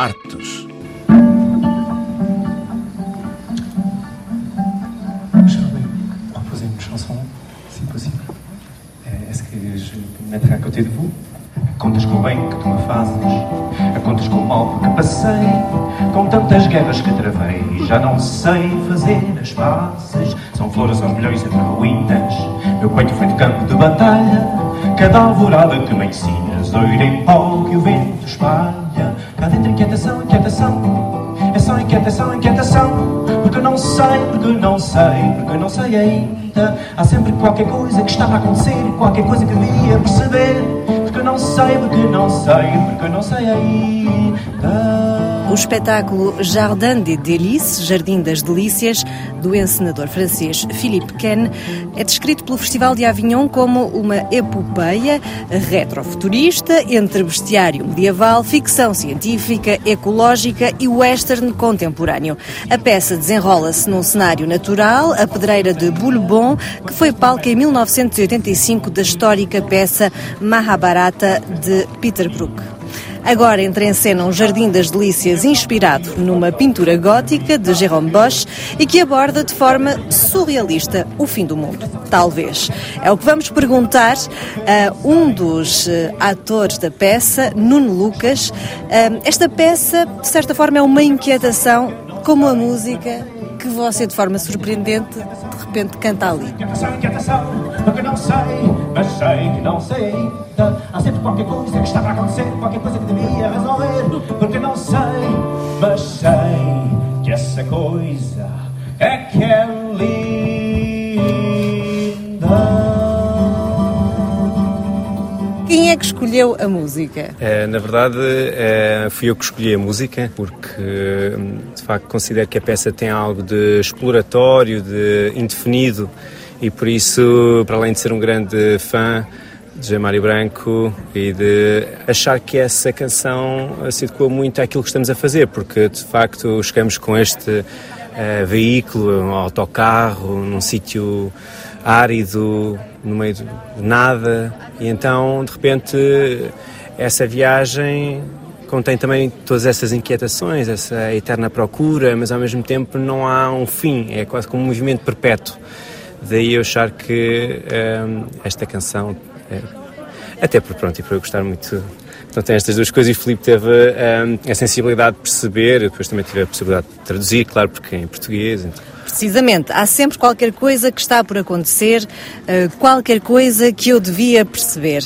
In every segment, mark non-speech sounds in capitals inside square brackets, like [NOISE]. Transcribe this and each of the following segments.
Artes. Euh, Est-ce que je peux me mettre à côté de vous? Contas com o bem que tu me fazes, contas com o mal porque passei, com tantas guerras que travei, já não sei fazer as pazes. São flores aos milhões entre ruínas, meu peito foi de campo de batalha, cada alvorada que me ensinas, oiro em pó que o vento espalha. Cá dentro inquietação, inquietação, é só inquietação, inquietação, porque eu não sei, porque eu não sei, porque eu não sei ainda. Há sempre qualquer coisa que está a acontecer, qualquer coisa que devia perceber. Porque eu não sei, porque eu não sei, porque eu não sei ainda. O espetáculo Jardin des Délices, Jardim das Delícias, do encenador francês Philippe Ken, é descrito pelo Festival de Avignon como uma epopeia retrofuturista entre bestiário medieval, ficção científica, ecológica e western contemporâneo. A peça desenrola-se num cenário natural, a pedreira de Boulebon, que foi palco em 1985 da histórica peça Mahabharata de Peter Brook. Agora entra em cena um Jardim das Delícias inspirado numa pintura gótica de Jérôme Bosch e que aborda de forma surrealista o fim do mundo. Talvez. É o que vamos perguntar a um dos eh, atores da peça, Nuno Lucas. Eh, Esta peça, de certa forma, é uma inquietação, como a música que você, de forma surpreendente, de repente canta ali. Inquietação, inquietação, porque eu não sei, mas sei que não sei ainda. Há sempre qualquer coisa que está para acontecer, qualquer coisa que devia resolver. Porque eu não sei, mas sei que essa coisa é que é linda. Quem é que escolheu a música? Eh, na verdade, eh, fui eu que escolhi a música, porque hum, de facto considero que a peça tem algo de exploratório, de indefinido, e por isso, para além de ser um grande fã de Mário Branco e de achar que essa canção se adequa muito àquilo que estamos a fazer, porque de facto chegamos com este eh, veículo, um autocarro, num sítio árido, no meio de nada, e então de repente essa viagem contém também todas essas inquietações, essa eterna procura, mas ao mesmo tempo não há um fim, é quase como um movimento perpétuo. Daí eu achar que hum, esta canção, é, até por pronto, e por eu gostar muito, então tem estas duas coisas e o Filipe teve hum, a sensibilidade de perceber, depois também tive a possibilidade de traduzir, claro, porque é em português. Então, Precisamente, há sempre qualquer coisa que está por acontecer, eh, qualquer coisa que eu devia perceber.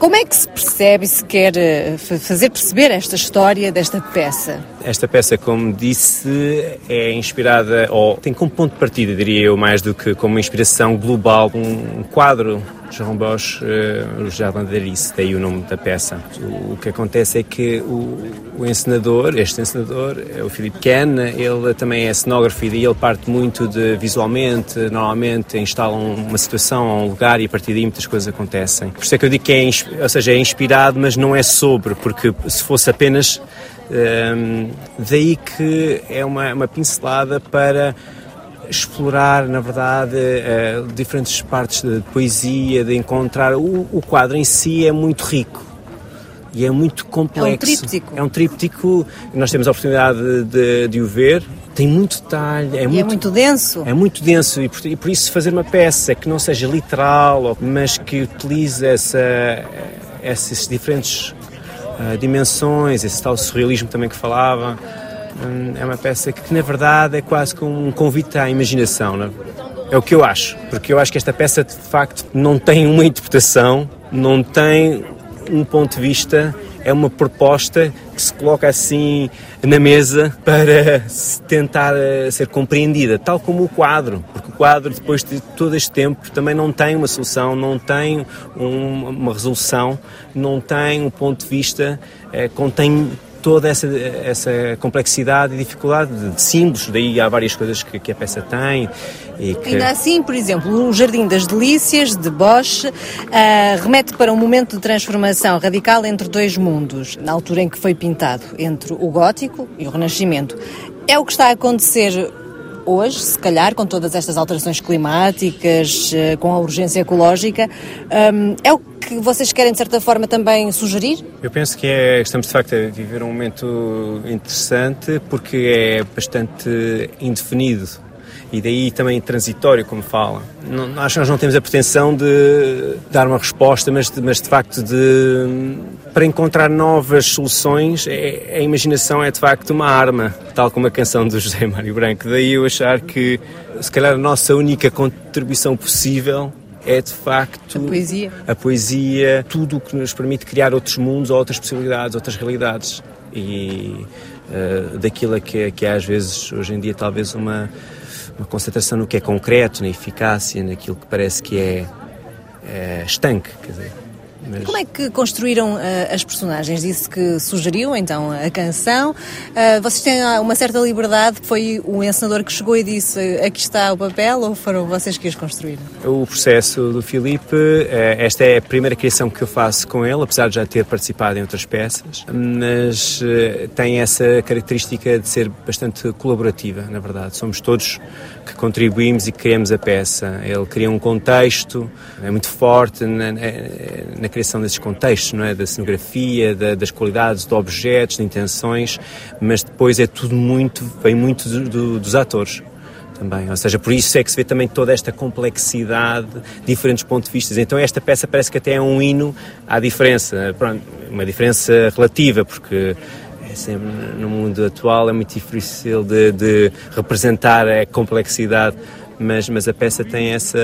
Como é que se percebe e se quer eh, fa- fazer perceber esta história desta peça? Esta peça, como disse, é inspirada, ou tem como ponto de partida, diria eu, mais do que como inspiração global, um quadro de Jean Bosch, uh, o Jardin d'Arice, daí o nome da peça. O, que acontece é que o, o encenador, este encenador, é o Philippe Ken, ele também é cenógrafo e daí ele parte muito de visualmente, normalmente instalam uma situação, um lugar e a partir daí muitas coisas acontecem. Por isso é que eu digo que é, ou seja, é inspirado, mas não é sobre, porque se fosse apenas Hum, daí que é uma, uma pincelada para explorar, na verdade, eh, diferentes partes de poesia, de encontrar. O, o quadro em si é muito rico e é muito complexo. tríptico. É um tríptico. Nós temos a oportunidade de, de- de o ver. Tem muito detalhe, é E muito é muito denso? é muito denso e por, e por isso fazer uma peça que não seja literal, mas que utilize essa, essas diferentes ah, dimensões, esse tal surrealismo também que falava, hum, é uma peça que, na verdade é quase como um convite à imaginação. é? É o que eu acho, porque eu acho que esta peça de facto não tem uma interpretação, não tem um ponto de vista, é uma proposta que se coloca assim na mesa para tentar eh, ser compreendida, tal como o quadro, porque o quadro, depois de todo este tempo, também não tem uma solução, não tem um- uma resolução, não tem um ponto de vista, eh, contém toda essa, essa complexidade e dificuldade de, símbolos, daí há várias coisas que, que a peça tem e que... Ainda assim, por exemplo, o Jardim das Delícias, de Bosch, ah, remete para um momento de transformação radical entre dois mundos, na altura em que foi pintado, entre o gótico e o renascimento. É o que está a acontecer hoje, se calhar, com todas estas alterações climáticas, eh, com a urgência ecológica, hum, é o que vocês querem, de certa forma, também sugerir? Eu penso que é, estamos, de facto, a viver um momento interessante porque é bastante indefinido e daí também transitório, como fala. Não, nós não temos a pretensão de dar uma resposta, mas mas de facto de para encontrar novas soluções, é, a imaginação é de facto uma arma, tal como a canção do José Mário Branco. Daí eu achar que se calhar a nossa única contribuição possível é de facto a poesia, a poesia tudo o que nos permite criar outros mundos, outras possibilidades, outras realidades e uh, daquilo que, que é às vezes hoje em dia talvez uma uma concentração no que é concreto, na eficácia, naquilo que parece que é, é estanque. Quer dizer, mas... Como é que construíram uh, as personagens? Disse que sugeriu então a canção. Uh, vocês têm uma certa liberdade? Foi o encenador que chegou e disse aqui está o papel ou foram vocês que os construíram? O processo do Filipe, uh, esta é a primeira criação que eu faço com ele, apesar de já ter participado em outras peças, mas tem essa característica de ser bastante colaborativa, na verdade. Somos todos que contribuímos e criamos a peça. Ele cria um contexto, é muito forte na, na, na criação desses contextos, não é? Da cenografia, da, das qualidades de objetos, de intenções, mas depois é tudo muito, vem muito do, do, dos atores também. Ou seja, por isso é que se vê também toda esta complexidade, diferentes pontos de vista. Então esta peça parece que até é um hino à diferença, Pronto, uma diferença relativa, porque é no mundo atual é muito difícil de, de representar a complexidade, mas, mas a peça tem essa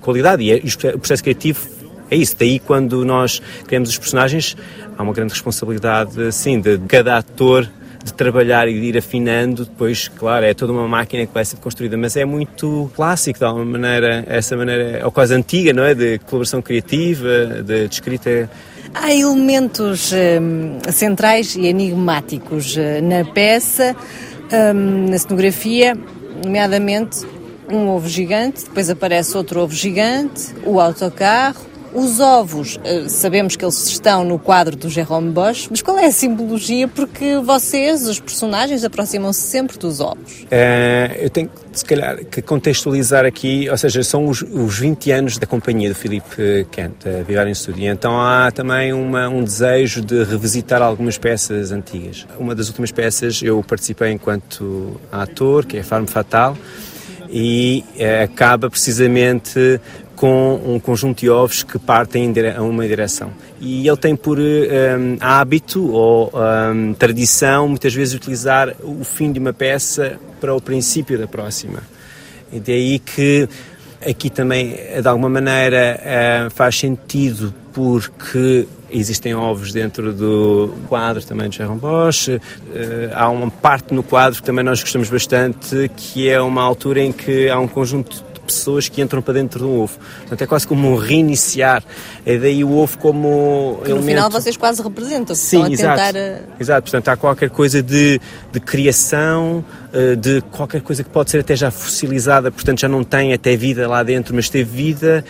qualidade e, é, e o processo criativo é isso, daí quando nós criamos os personagens, há uma grande responsabilidade, sim, de cada ator de trabalhar e de ir afinando, depois, claro, é toda uma máquina que vai ser construída, mas é muito clássico, de alguma maneira, essa maneira, ou quase antiga, não é? De colaboração criativa, de, de escrita. Há elementos hum, centrais e enigmáticos uh, na peça, hum, na cenografia, nomeadamente um ovo gigante, depois aparece outro ovo gigante, o autocarro, os ovos, eh, sabemos que eles estão no quadro do Jerome Bosch, mas qual é a simbologia? Porque vocês, os personagens, aproximam-se sempre dos ovos. É, eu tenho, se calhar, que contextualizar aqui, ou seja, são os, os 20 anos da companhia do Philippe Kent, a Vivar em Studio. Então há também uma, um desejo de revisitar algumas peças antigas. Uma das últimas peças eu participei enquanto ator, que é Farm Fatal, e é, acaba precisamente com um conjunto de ovos que partem em uma direção. E ele tem por um, hábito ou um, tradição, muitas vezes, utilizar o fim de uma peça para o princípio da próxima. E daí que aqui também, de alguma maneira, faz sentido porque existem ovos dentro do quadro também de Sharon Bosch. Há uma parte no quadro que também nós gostamos bastante, que é uma altura em que há um conjunto pessoas que entram para dentro do ovo. Portanto, é quase como um reiniciar. É daí o ovo como. Que no elemento... final vocês quase representam. Sim, a exato. Tentar... exato. Portanto, há qualquer coisa de, de criação, eh, de qualquer coisa que pode ser até já fossilizada, portanto já não tem até vida lá dentro, mas teve vida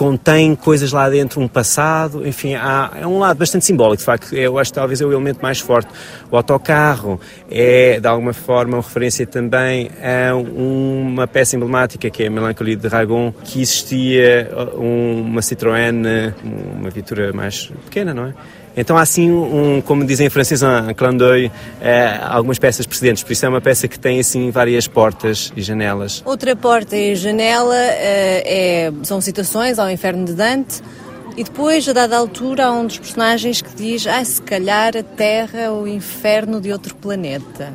contém coisas lá dentro, um passado, enfim, há, é um lado bastante simbólico, de facto, eu acho que talvez é o elemento mais forte. O autocarro é, de alguma forma, uma referência também a uma peça emblemática que é a Melancolia de Ragon, que existia uma Citroën, uma viatura mais pequena, não é? Então há assim, um, como dizem em francês, um clin d'œil, é, algumas peças precedentes, por isso é uma peça que tem assim várias portas e janelas. Outra porta e janela é, é, são citações ao Inferno de Dante, e depois, a dada altura, há um dos personagens que diz: Ah, se calhar a Terra é o inferno de outro planeta.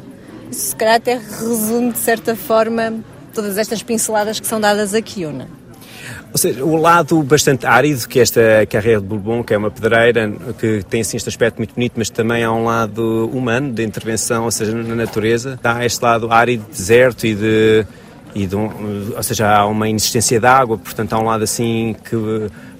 Isso, se calhar, até resume, de certa forma, todas estas pinceladas que são dadas aqui, ou não? Ou seja, o lado bastante árido que esta carreira de Bourbon, que é uma pedreira, que tem assim este aspecto muito bonito, mas também há um lado humano de intervenção, ou seja, na natureza. Há este lado árido, deserto e de, e de um, ou seja, há uma inexistência de água, portanto há um lado assim que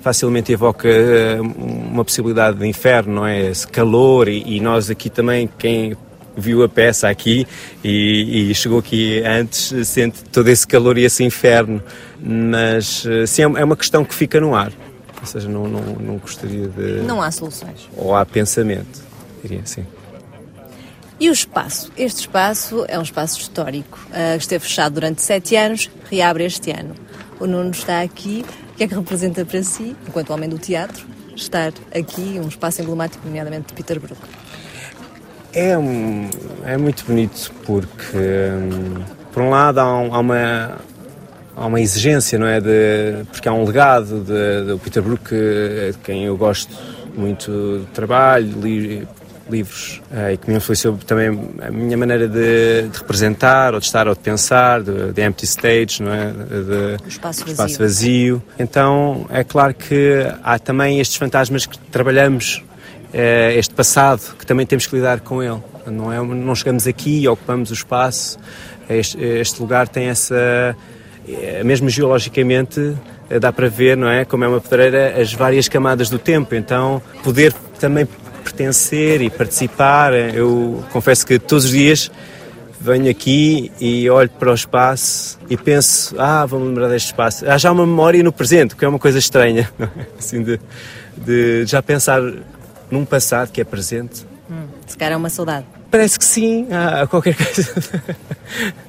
facilmente evoca eh, uma possibilidade de inferno, não é? Esse calor e, e nós aqui também, quem viu a peça aqui e, e, chegou aqui antes, sente todo esse calor e esse inferno. Mas eh, sim, é, é uma questão que fica no ar. Ou seja, não, não, não gostaria de. Não há soluções. Ou há pensamento, diria assim. E o espaço? Este espaço é um espaço histórico. Uh, esteve fechado durante sete anos, reabre este ano. O Nuno está aqui. O que é que representa para si, enquanto homem do teatro, estar aqui, um espaço emblemático, nomeadamente de Peter Brook? É, um, é muito bonito porque, um, por um lado, há, um, há, uma, há uma exigência, não é? De, porque há um legado do Peter Brook, de quem eu gosto muito do trabalho, li, livros uh, e que me influenciou também a minha maneira de, de, representar, ou de estar, ou de pensar, de, de empty stage, não é? De, espaço, vazio. espaço vazio. Então é claro que há também estes fantasmas que trabalhamos este passado que também temos que lidar com ele. Não, é, não chegamos aqui e ocupamos o espaço. Este, este lugar tem essa. É, mesmo geologicamente, eh, dá para ver, não é? Como é uma pedreira, as várias camadas do tempo. Então, poder também pertencer e participar. Eu confesso que todos os dias venho aqui e olho para o espaço e penso, ah, vou-me lembrar deste espaço. Há já uma memória no presente, que é uma coisa estranha, [LAUGHS] assim, de, de já pensar num passado que é presente. Hum, se calhar é uma saudade. Parece que sim, há qualquer coisa. [LAUGHS]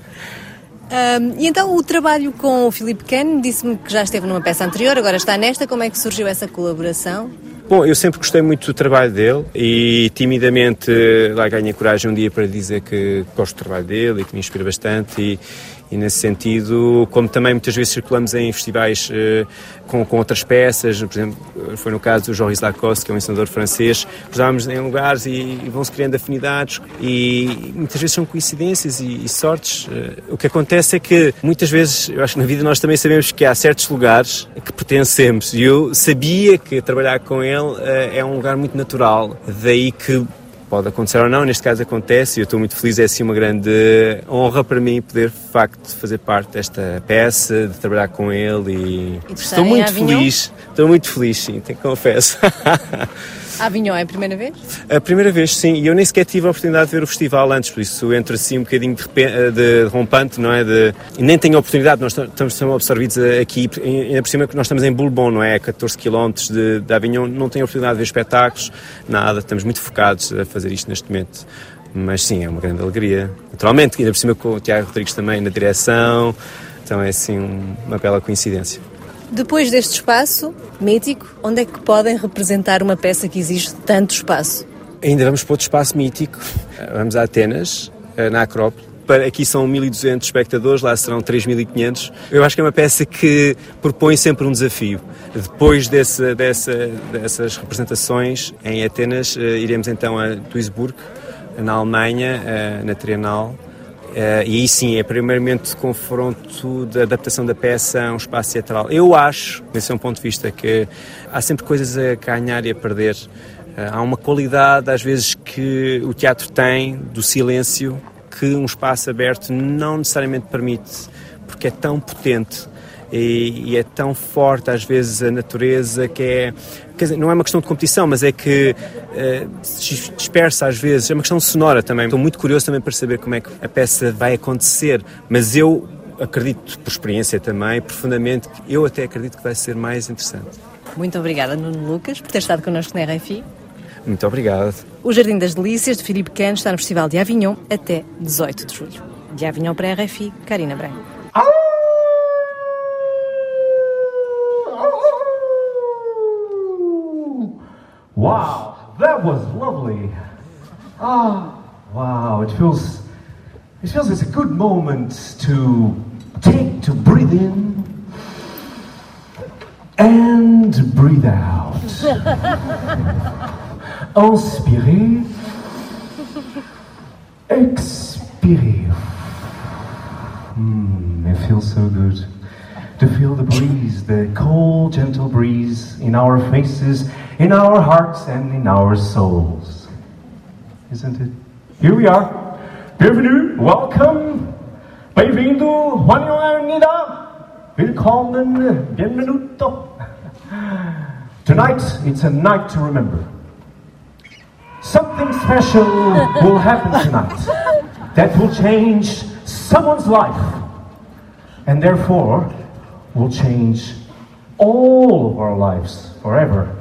Um, e então o trabalho com o Filipe Ken disse-me que já esteve numa peça anterior, agora está nesta. Como é que surgiu essa colaboração? Bom, eu sempre gostei muito do trabalho dele e timidamente lá ganhei coragem um dia para dizer que gosto do trabalho dele e que me inspira bastante e, e nesse sentido, como também muitas vezes circulamos em festivais uh, com, com outras peças, por exemplo, foi no caso do Joris Lacoste, que é um ensinador francês, cruzávamos em lugares e, e vão-se criando afinidades e muitas vezes são coincidências e, e sortes. Uh, o que acontece é que muitas vezes, eu acho que na vida nós também sabemos que há certos lugares que pertencemos e eu sabia que trabalhar com ele uh, é um lugar muito natural, daí que Pode acontecer ou não, neste caso acontece e eu estou muito feliz, é assim uma grande honra para mim poder, de facto, fazer parte desta peça, de trabalhar com ele e, e estou muito feliz, estou muito feliz, sim, tenho que confesso. [LAUGHS] A Avignon é a primeira vez? A primeira vez, sim, e eu nem sequer tive a oportunidade de ver o festival antes, por isso entra assim um bocadinho de, de, de rompante, não é? De, nem tenho a oportunidade, nós estamos absorvidos aqui, ainda por cima que nós estamos em Bourbon, não é? A 14 km de, de Avignon, não tenho a oportunidade de ver espetáculos, nada, estamos muito focados a fazer isto neste momento. Mas sim, é uma grande alegria. Naturalmente, ainda por cima com o Tiago Rodrigues também na direção, então é assim uma bela coincidência. Depois deste espaço mítico, onde é que podem representar uma peça que exige tanto espaço? Ainda vamos para outro espaço mítico. Vamos a Atenas, eh, na Acrópole. Aqui são 1.200 espectadores, lá serão 3.500. Eu acho que é uma peça que propõe sempre um desafio. Depois desse, dessa, dessas representações em Atenas, eh, iremos então a Duisburg, na Alemanha, eh, na Trienal, e aí sim, é primeiramente confronto da adaptação da peça a um espaço teatral. Eu acho, nesse é um ponto de vista, que há sempre coisas a ganhar e a perder. Uh, há uma qualidade, às vezes, que o teatro tem do silêncio que um espaço aberto não necessariamente permite, porque é tão potente e, e, é tão forte às vezes a natureza que é dizer, não é uma questão de competição mas é que uh, se dispersa às vezes. É uma questão sonora também. Estou muito curioso também para saber como é que a peça vai acontecer mas eu acredito por experiência também profundamente eu até acredito que vai ser mais interessante. Muito obrigada Nuno Lucas por ter estado connosco na RFI muito obrigado. O Jardim das Delícias de Filipe Cano está no Festival de Avignon até 18 de julho. De Avignon para a RFI Karina Branco Wow, that was lovely. Ah, wow, it feels it feels it's a good moment to take to breathe in and breathe out. [LAUGHS] Inspirez, expirez. Mm, it feels so good to feel the breeze, the cold, gentle breeze in our faces in our hearts and in our souls. Isn't it? Here we are. Bienvenue, welcome, bem-vindo, willkommen, bienvenuto. Tonight, it's a night to remember. Something special will happen tonight that will change someone's life and therefore will change all of our lives forever.